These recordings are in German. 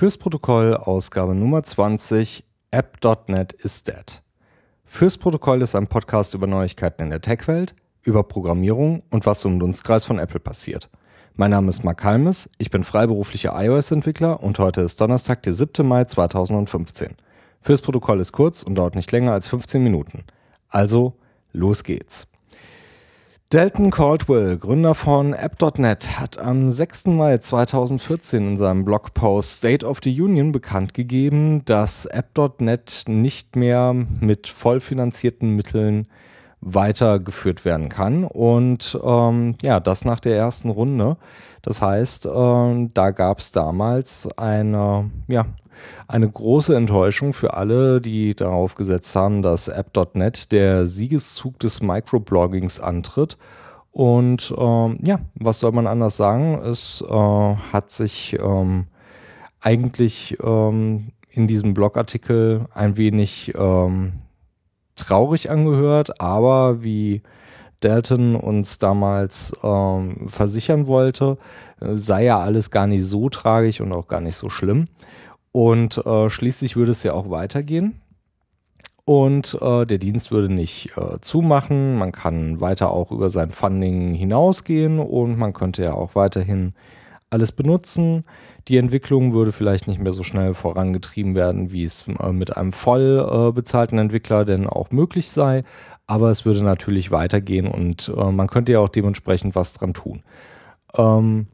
Fürs Protokoll Ausgabe Nummer 20 App.NET is dead. Fürs Protokoll ist ein Podcast über Neuigkeiten in der Tech-Welt, über Programmierung und was im Dunstkreis von Apple passiert. Mein Name ist Mark Halmes, ich bin freiberuflicher iOS-Entwickler und heute ist Donnerstag, der 7. Mai 2015. Fürs Protokoll ist kurz und dauert nicht länger als 15 Minuten. Also, los geht's. Dalton Caldwell, Gründer von App.net, hat am 6. Mai 2014 in seinem Blogpost State of the Union bekannt gegeben, dass App.net nicht mehr mit vollfinanzierten Mitteln weitergeführt werden kann. Und ähm, ja, das nach der ersten Runde. Das heißt, äh, da gab es damals eine, ja, eine große Enttäuschung für alle, die darauf gesetzt haben, dass App.net der Siegeszug des Microbloggings antritt. Und ähm, ja, was soll man anders sagen? Es äh, hat sich ähm, eigentlich ähm, in diesem Blogartikel ein wenig ähm, traurig angehört, aber wie Dalton uns damals ähm, versichern wollte, äh, sei ja alles gar nicht so tragisch und auch gar nicht so schlimm. Und äh, schließlich würde es ja auch weitergehen. Und äh, der Dienst würde nicht äh, zumachen. Man kann weiter auch über sein Funding hinausgehen und man könnte ja auch weiterhin alles benutzen. Die Entwicklung würde vielleicht nicht mehr so schnell vorangetrieben werden, wie es äh, mit einem voll äh, bezahlten Entwickler denn auch möglich sei. Aber es würde natürlich weitergehen und äh, man könnte ja auch dementsprechend was dran tun. Ähm,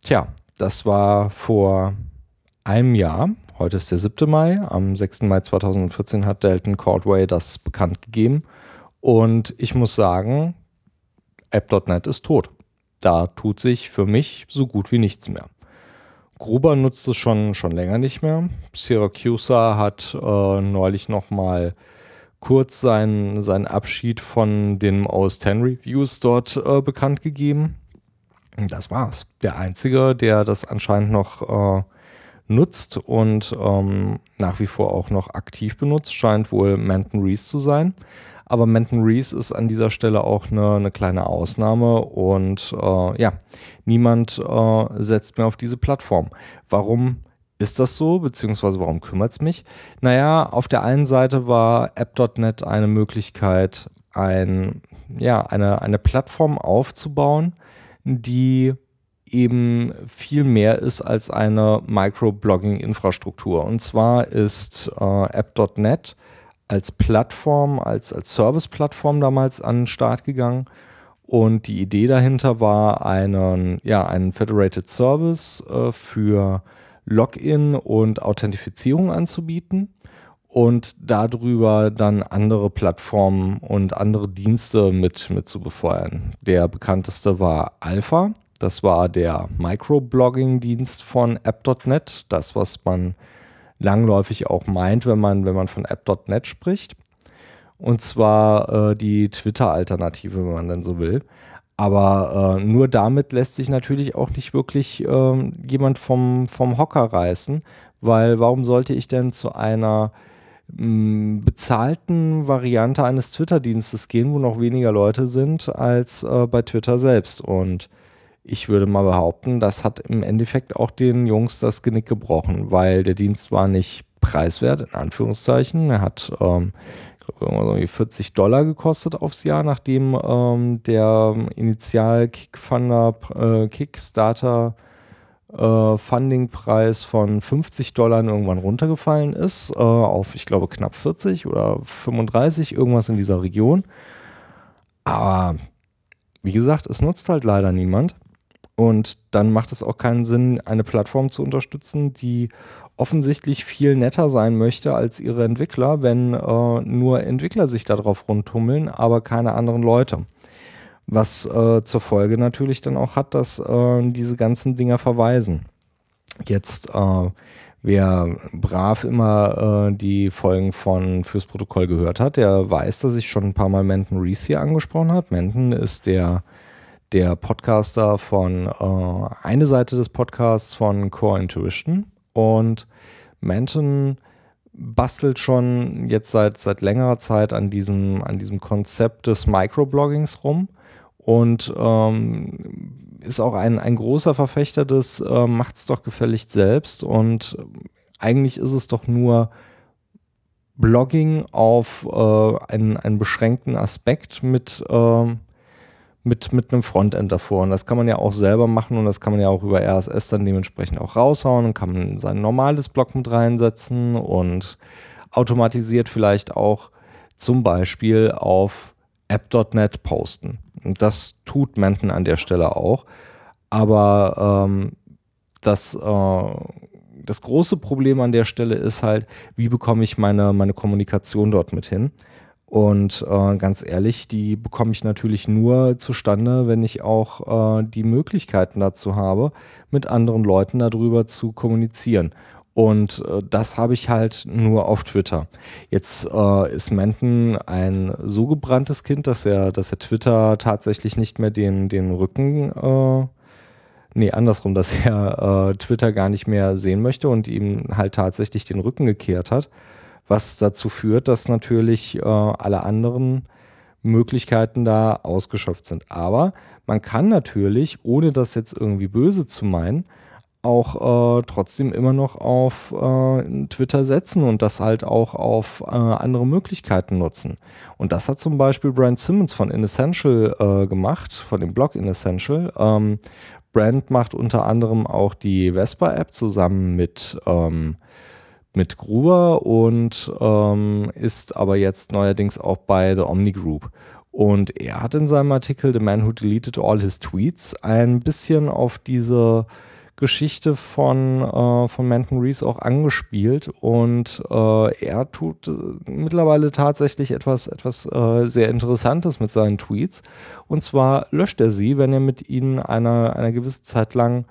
tja, das war vor einem Jahr. Heute ist der 7. Mai. Am 6. Mai 2014 hat Dalton Cordway das bekannt gegeben. Und ich muss sagen, App.NET ist tot. Da tut sich für mich so gut wie nichts mehr. Gruber nutzt es schon, schon länger nicht mehr. Syracuse hat äh, neulich nochmal kurz seinen, seinen Abschied von den OS 10 Reviews dort äh, bekannt gegeben. Das war's. Der einzige, der das anscheinend noch äh, nutzt und ähm, nach wie vor auch noch aktiv benutzt, scheint wohl Manton Reese zu sein. Aber Manton Reese ist an dieser Stelle auch eine, eine kleine Ausnahme und äh, ja, niemand äh, setzt mehr auf diese Plattform. Warum ist das so, beziehungsweise warum kümmert es mich? Naja, auf der einen Seite war App.NET eine Möglichkeit, ein, ja, eine, eine Plattform aufzubauen, die eben viel mehr ist als eine Microblogging-Infrastruktur. Und zwar ist äh, App.NET als Plattform, als, als Service-Plattform damals an den Start gegangen. Und die Idee dahinter war, einen, ja, einen Federated Service äh, für Login und Authentifizierung anzubieten und darüber dann andere Plattformen und andere Dienste mit, mit zu befeuern. Der bekannteste war Alpha. Das war der Microblogging-Dienst von App.NET, das, was man langläufig auch meint, wenn man, wenn man von App.NET spricht. Und zwar äh, die Twitter-Alternative, wenn man denn so will. Aber äh, nur damit lässt sich natürlich auch nicht wirklich äh, jemand vom, vom Hocker reißen, weil warum sollte ich denn zu einer mh, mm, bezahlten Variante eines Twitter-Dienstes gehen, wo noch weniger Leute sind als äh, bei Twitter selbst? Und ich würde mal behaupten, das hat im Endeffekt auch den Jungs das Genick gebrochen, weil der Dienst war nicht preiswert, in Anführungszeichen. Er hat ähm, irgendwie 40 Dollar gekostet aufs Jahr, nachdem ähm, der initial Kickfunder, äh, Kickstarter äh, Fundingpreis von 50 Dollar irgendwann runtergefallen ist, äh, auf ich glaube knapp 40 oder 35, irgendwas in dieser Region. Aber wie gesagt, es nutzt halt leider niemand. Und dann macht es auch keinen Sinn, eine Plattform zu unterstützen, die offensichtlich viel netter sein möchte als ihre Entwickler, wenn äh, nur Entwickler sich darauf rundtummeln, aber keine anderen Leute. Was äh, zur Folge natürlich dann auch hat, dass äh, diese ganzen Dinger verweisen. Jetzt, äh, wer brav immer äh, die Folgen von Fürs Protokoll gehört hat, der weiß, dass ich schon ein paar Mal Menton Reese hier angesprochen habe. Menton ist der der Podcaster von äh, eine Seite des Podcasts von Core Intuition. Und Manton bastelt schon jetzt seit, seit längerer Zeit an diesem, an diesem Konzept des Microbloggings rum. Und ähm, ist auch ein, ein großer Verfechter des äh, macht's doch gefälligst selbst. Und eigentlich ist es doch nur Blogging auf äh, einen, einen beschränkten Aspekt mit, äh, mit, mit einem Frontend davor. Und das kann man ja auch selber machen und das kann man ja auch über RSS dann dementsprechend auch raushauen und kann man sein normales Blog mit reinsetzen und automatisiert vielleicht auch zum Beispiel auf app.net posten. Und das tut Menten an der Stelle auch. Aber ähm, das äh, das große Problem an der Stelle ist halt, wie bekomme ich meine, meine Kommunikation dort mit hin? Und äh, ganz ehrlich, die bekomme ich natürlich nur zustande, wenn ich auch äh, die Möglichkeiten dazu habe, mit anderen Leuten darüber zu kommunizieren. Und äh, das habe ich halt nur auf Twitter. Jetzt äh, ist Menten ein so gebranntes Kind, dass er, dass er Twitter tatsächlich nicht mehr den, den Rücken äh, Nee, andersrum, dass er äh, Twitter gar nicht mehr sehen möchte und ihm halt tatsächlich den Rücken gekehrt hat, was dazu führt, dass natürlich äh, alle anderen Möglichkeiten da ausgeschöpft sind. Aber man kann natürlich, ohne das jetzt irgendwie böse zu meinen, auch äh, trotzdem immer noch auf äh, Twitter setzen und das halt auch auf äh, andere Möglichkeiten nutzen. Und das hat zum Beispiel Brand Simmons von Inessential äh, gemacht, von dem Blog Inessential, ähm, Brand macht unter anderem auch die Vespa-App zusammen mit, ähm, mit Gruber und ähm, ist aber jetzt neuerdings auch bei The Omni Group. Und er hat in seinem Artikel The Man Who Deleted All His Tweets ein bisschen auf diese Geschichte von, äh, von Manton Reese auch angespielt und äh, er tut äh, mittlerweile tatsächlich etwas, etwas äh, sehr Interessantes mit seinen Tweets. Und zwar löscht er sie, wenn er mit ihnen eine, eine gewisse Zeit lang,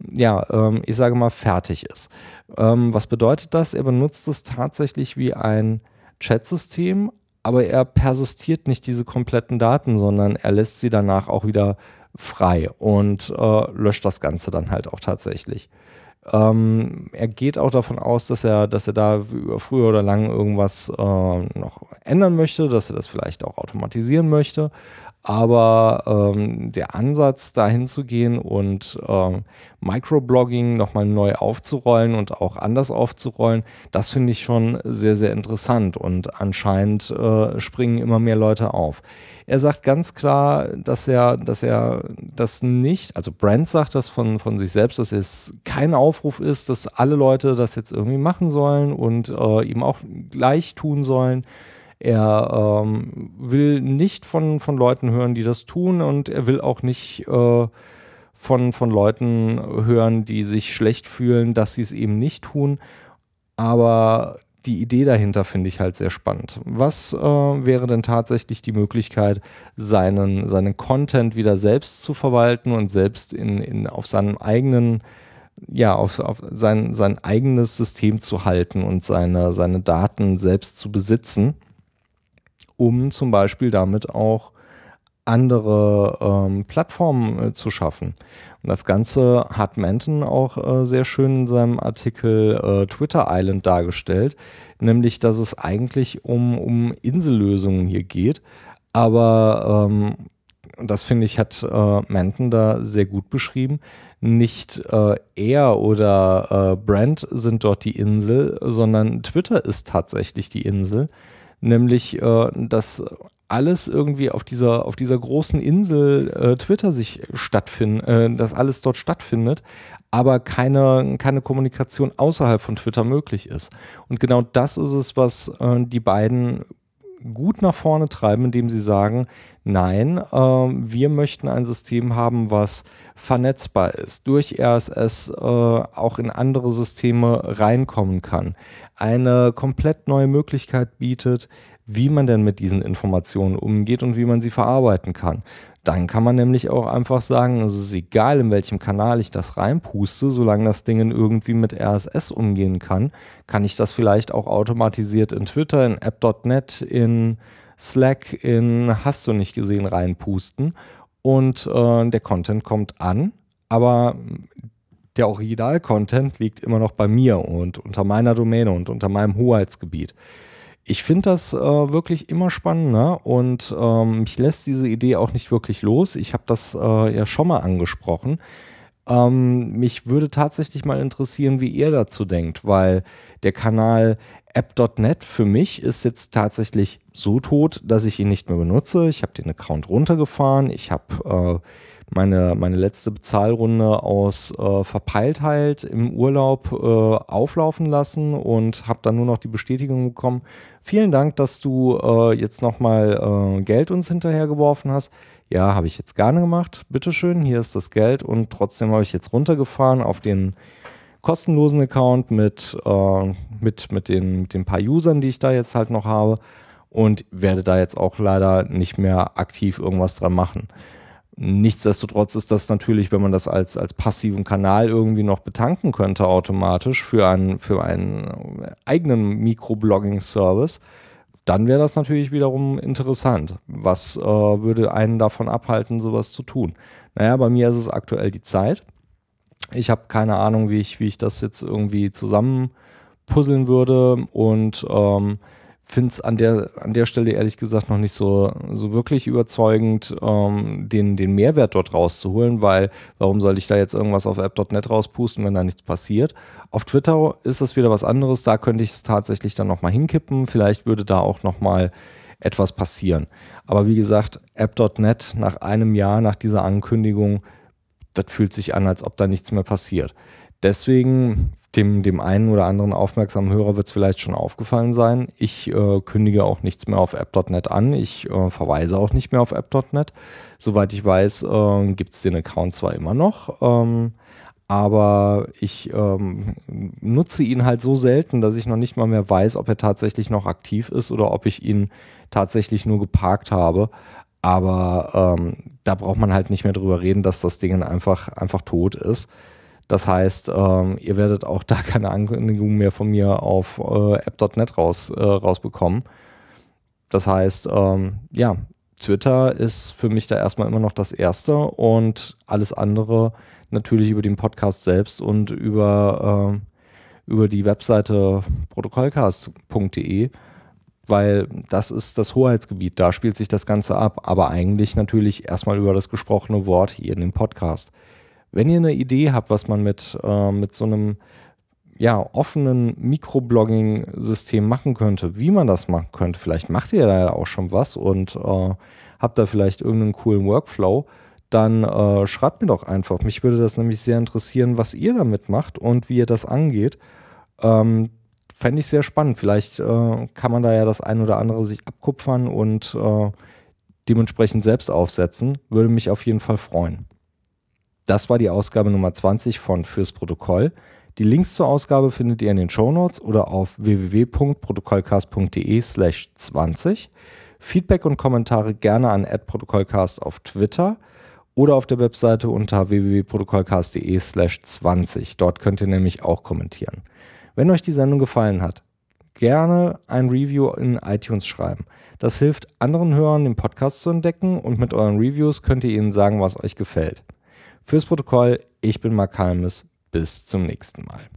ja, ähm, ich sage mal, fertig ist. Ähm, was bedeutet das? Er benutzt es tatsächlich wie ein Chatsystem, aber er persistiert nicht diese kompletten Daten, sondern er lässt sie danach auch wieder frei und äh, löscht das Ganze dann halt auch tatsächlich. Ähm, er geht auch davon aus, dass er, dass er da früher oder lang irgendwas äh, noch ändern möchte, dass er das vielleicht auch automatisieren möchte. Aber ähm, der Ansatz, dahin zu gehen und ähm, Microblogging nochmal neu aufzurollen und auch anders aufzurollen, das finde ich schon sehr, sehr interessant und anscheinend äh, springen immer mehr Leute auf. Er sagt ganz klar, dass er, dass er das nicht, also Brand sagt das von, von sich selbst, dass es kein Aufruf ist, dass alle Leute das jetzt irgendwie machen sollen und äh, ihm auch gleich tun sollen. Er ähm, will nicht von, von Leuten hören, die das tun und er will auch nicht äh, von, von Leuten hören, die sich schlecht fühlen, dass sie es eben nicht tun. Aber die Idee dahinter finde ich halt sehr spannend. Was äh, wäre denn tatsächlich die Möglichkeit, seinen, seinen Content wieder selbst zu verwalten und selbst in, in, auf seinem eigenen ja, auf, auf sein, sein eigenes System zu halten und seine, seine Daten selbst zu besitzen um zum Beispiel damit auch andere ähm, Plattformen äh, zu schaffen. Und das Ganze hat Manton auch äh, sehr schön in seinem Artikel äh, Twitter Island dargestellt, nämlich dass es eigentlich um, um Insellösungen hier geht. Aber ähm, das finde ich, hat äh, Manton da sehr gut beschrieben. Nicht äh, er oder äh, Brand sind dort die Insel, sondern Twitter ist tatsächlich die Insel nämlich äh, dass alles irgendwie auf dieser, auf dieser großen Insel äh, Twitter sich stattfindet, äh, dass alles dort stattfindet, aber keine, keine Kommunikation außerhalb von Twitter möglich ist. Und genau das ist es, was äh, die beiden gut nach vorne treiben, indem sie sagen, nein, äh, wir möchten ein System haben, was vernetzbar ist, durch RSS äh, auch in andere Systeme reinkommen kann, eine komplett neue Möglichkeit bietet, wie man denn mit diesen Informationen umgeht und wie man sie verarbeiten kann. Dann kann man nämlich auch einfach sagen, es ist egal, in welchem Kanal ich das reinpuste, solange das Ding irgendwie mit RSS umgehen kann, kann ich das vielleicht auch automatisiert in Twitter, in app.net, in Slack, in Hast du nicht gesehen reinpusten und äh, der Content kommt an, aber der Original-Content liegt immer noch bei mir und unter meiner Domäne und unter meinem Hoheitsgebiet. ich finde das äh, wirklich immer spannender und ähm, mich lässt diese Idee auch nicht wirklich los. Ich habe das äh, ja schon mal angesprochen. Ähm, mich würde tatsächlich mal interessieren, wie ihr dazu denkt, weil der Kanal App.net für mich ist jetzt tatsächlich so tot, dass ich ihn nicht mehr benutze. Ich habe den Account runtergefahren. Ich habe äh, meine, meine letzte Bezahlrunde aus äh, Verpeiltheit im Urlaub äh, auflaufen lassen und habe dann nur noch die Bestätigung bekommen. Vielen Dank, dass du äh, jetzt nochmal äh, Geld uns hinterhergeworfen hast. Ja, habe ich jetzt gerne gemacht. Bitteschön, hier ist das Geld und trotzdem habe ich jetzt runtergefahren auf den kostenlosen Account mit, äh, mit, mit, den, mit den paar Usern, die ich da jetzt halt noch habe und werde da jetzt auch leider nicht mehr aktiv irgendwas dran machen. Nichtsdestotrotz ist das natürlich, wenn man das als, als passiven Kanal irgendwie noch betanken könnte automatisch für einen, für einen eigenen Mikroblogging-Service, dann wäre das natürlich wiederum interessant. Was äh, würde einen davon abhalten, sowas zu tun? Naja, bei mir ist es aktuell die Zeit. Ich habe keine Ahnung, wie ich, wie ich das jetzt irgendwie zusammenpuzzeln würde und ähm, finde es an der, an der Stelle ehrlich gesagt noch nicht so, so wirklich überzeugend, ähm, den, den Mehrwert dort rauszuholen, weil warum soll ich da jetzt irgendwas auf app.net rauspusten, wenn da nichts passiert? Auf Twitter ist das wieder was anderes, da könnte ich es tatsächlich dann nochmal hinkippen, vielleicht würde da auch nochmal etwas passieren. Aber wie gesagt, app.net nach einem Jahr nach dieser Ankündigung, das fühlt sich an, als ob da nichts mehr passiert. Deswegen, dem, dem einen oder anderen aufmerksamen Hörer wird es vielleicht schon aufgefallen sein, ich äh, kündige auch nichts mehr auf app.net an. Ich äh, verweise auch nicht mehr auf app.net. Soweit ich weiß, äh, gibt es den Account zwar immer noch, ähm, aber ich ähm, nutze ihn halt so selten, dass ich noch nicht mal mehr weiß, ob er tatsächlich noch aktiv ist oder ob ich ihn tatsächlich nur geparkt habe. Aber ähm, da braucht man halt nicht mehr drüber reden, dass das Ding einfach, einfach tot ist. Das heißt, ähm, ihr werdet auch da keine Ankündigung mehr von mir auf äh, app.net raus, äh, rausbekommen. Das heißt, ähm, ja, Twitter ist für mich da erstmal immer noch das Erste und alles andere natürlich über den Podcast selbst und über, äh, über die Webseite protokollcast.de, weil das ist das Hoheitsgebiet, da spielt sich das Ganze ab, aber eigentlich natürlich erstmal über das gesprochene Wort hier in dem Podcast. Wenn ihr eine Idee habt, was man mit, äh, mit so einem ja, offenen Mikroblogging-System machen könnte, wie man das machen könnte, vielleicht macht ihr da ja auch schon was und äh, habt da vielleicht irgendeinen coolen Workflow, dann äh, schreibt mir doch einfach. Mich würde das nämlich sehr interessieren, was ihr damit macht und wie ihr das angeht. Ähm, Fände ich sehr spannend. Vielleicht äh, kann man da ja das ein oder andere sich abkupfern und äh, dementsprechend selbst aufsetzen. Würde mich auf jeden Fall freuen. Das war die Ausgabe Nummer 20 von Fürs Protokoll. Die Links zur Ausgabe findet ihr in den Show Notes oder auf www.protokollcast.de slash 20. Feedback und Kommentare gerne an @protokollcast auf Twitter oder auf der Webseite unter www.protokollcast.de slash 20. Dort könnt ihr nämlich auch kommentieren. Wenn euch die Sendung gefallen hat, gerne ein Review in iTunes schreiben. Das hilft anderen Hörern, den Podcast zu entdecken und mit euren Reviews könnt ihr ihnen sagen, was euch gefällt. Fürs Protokoll, ich bin Mark Halmes. Bis zum nächsten Mal.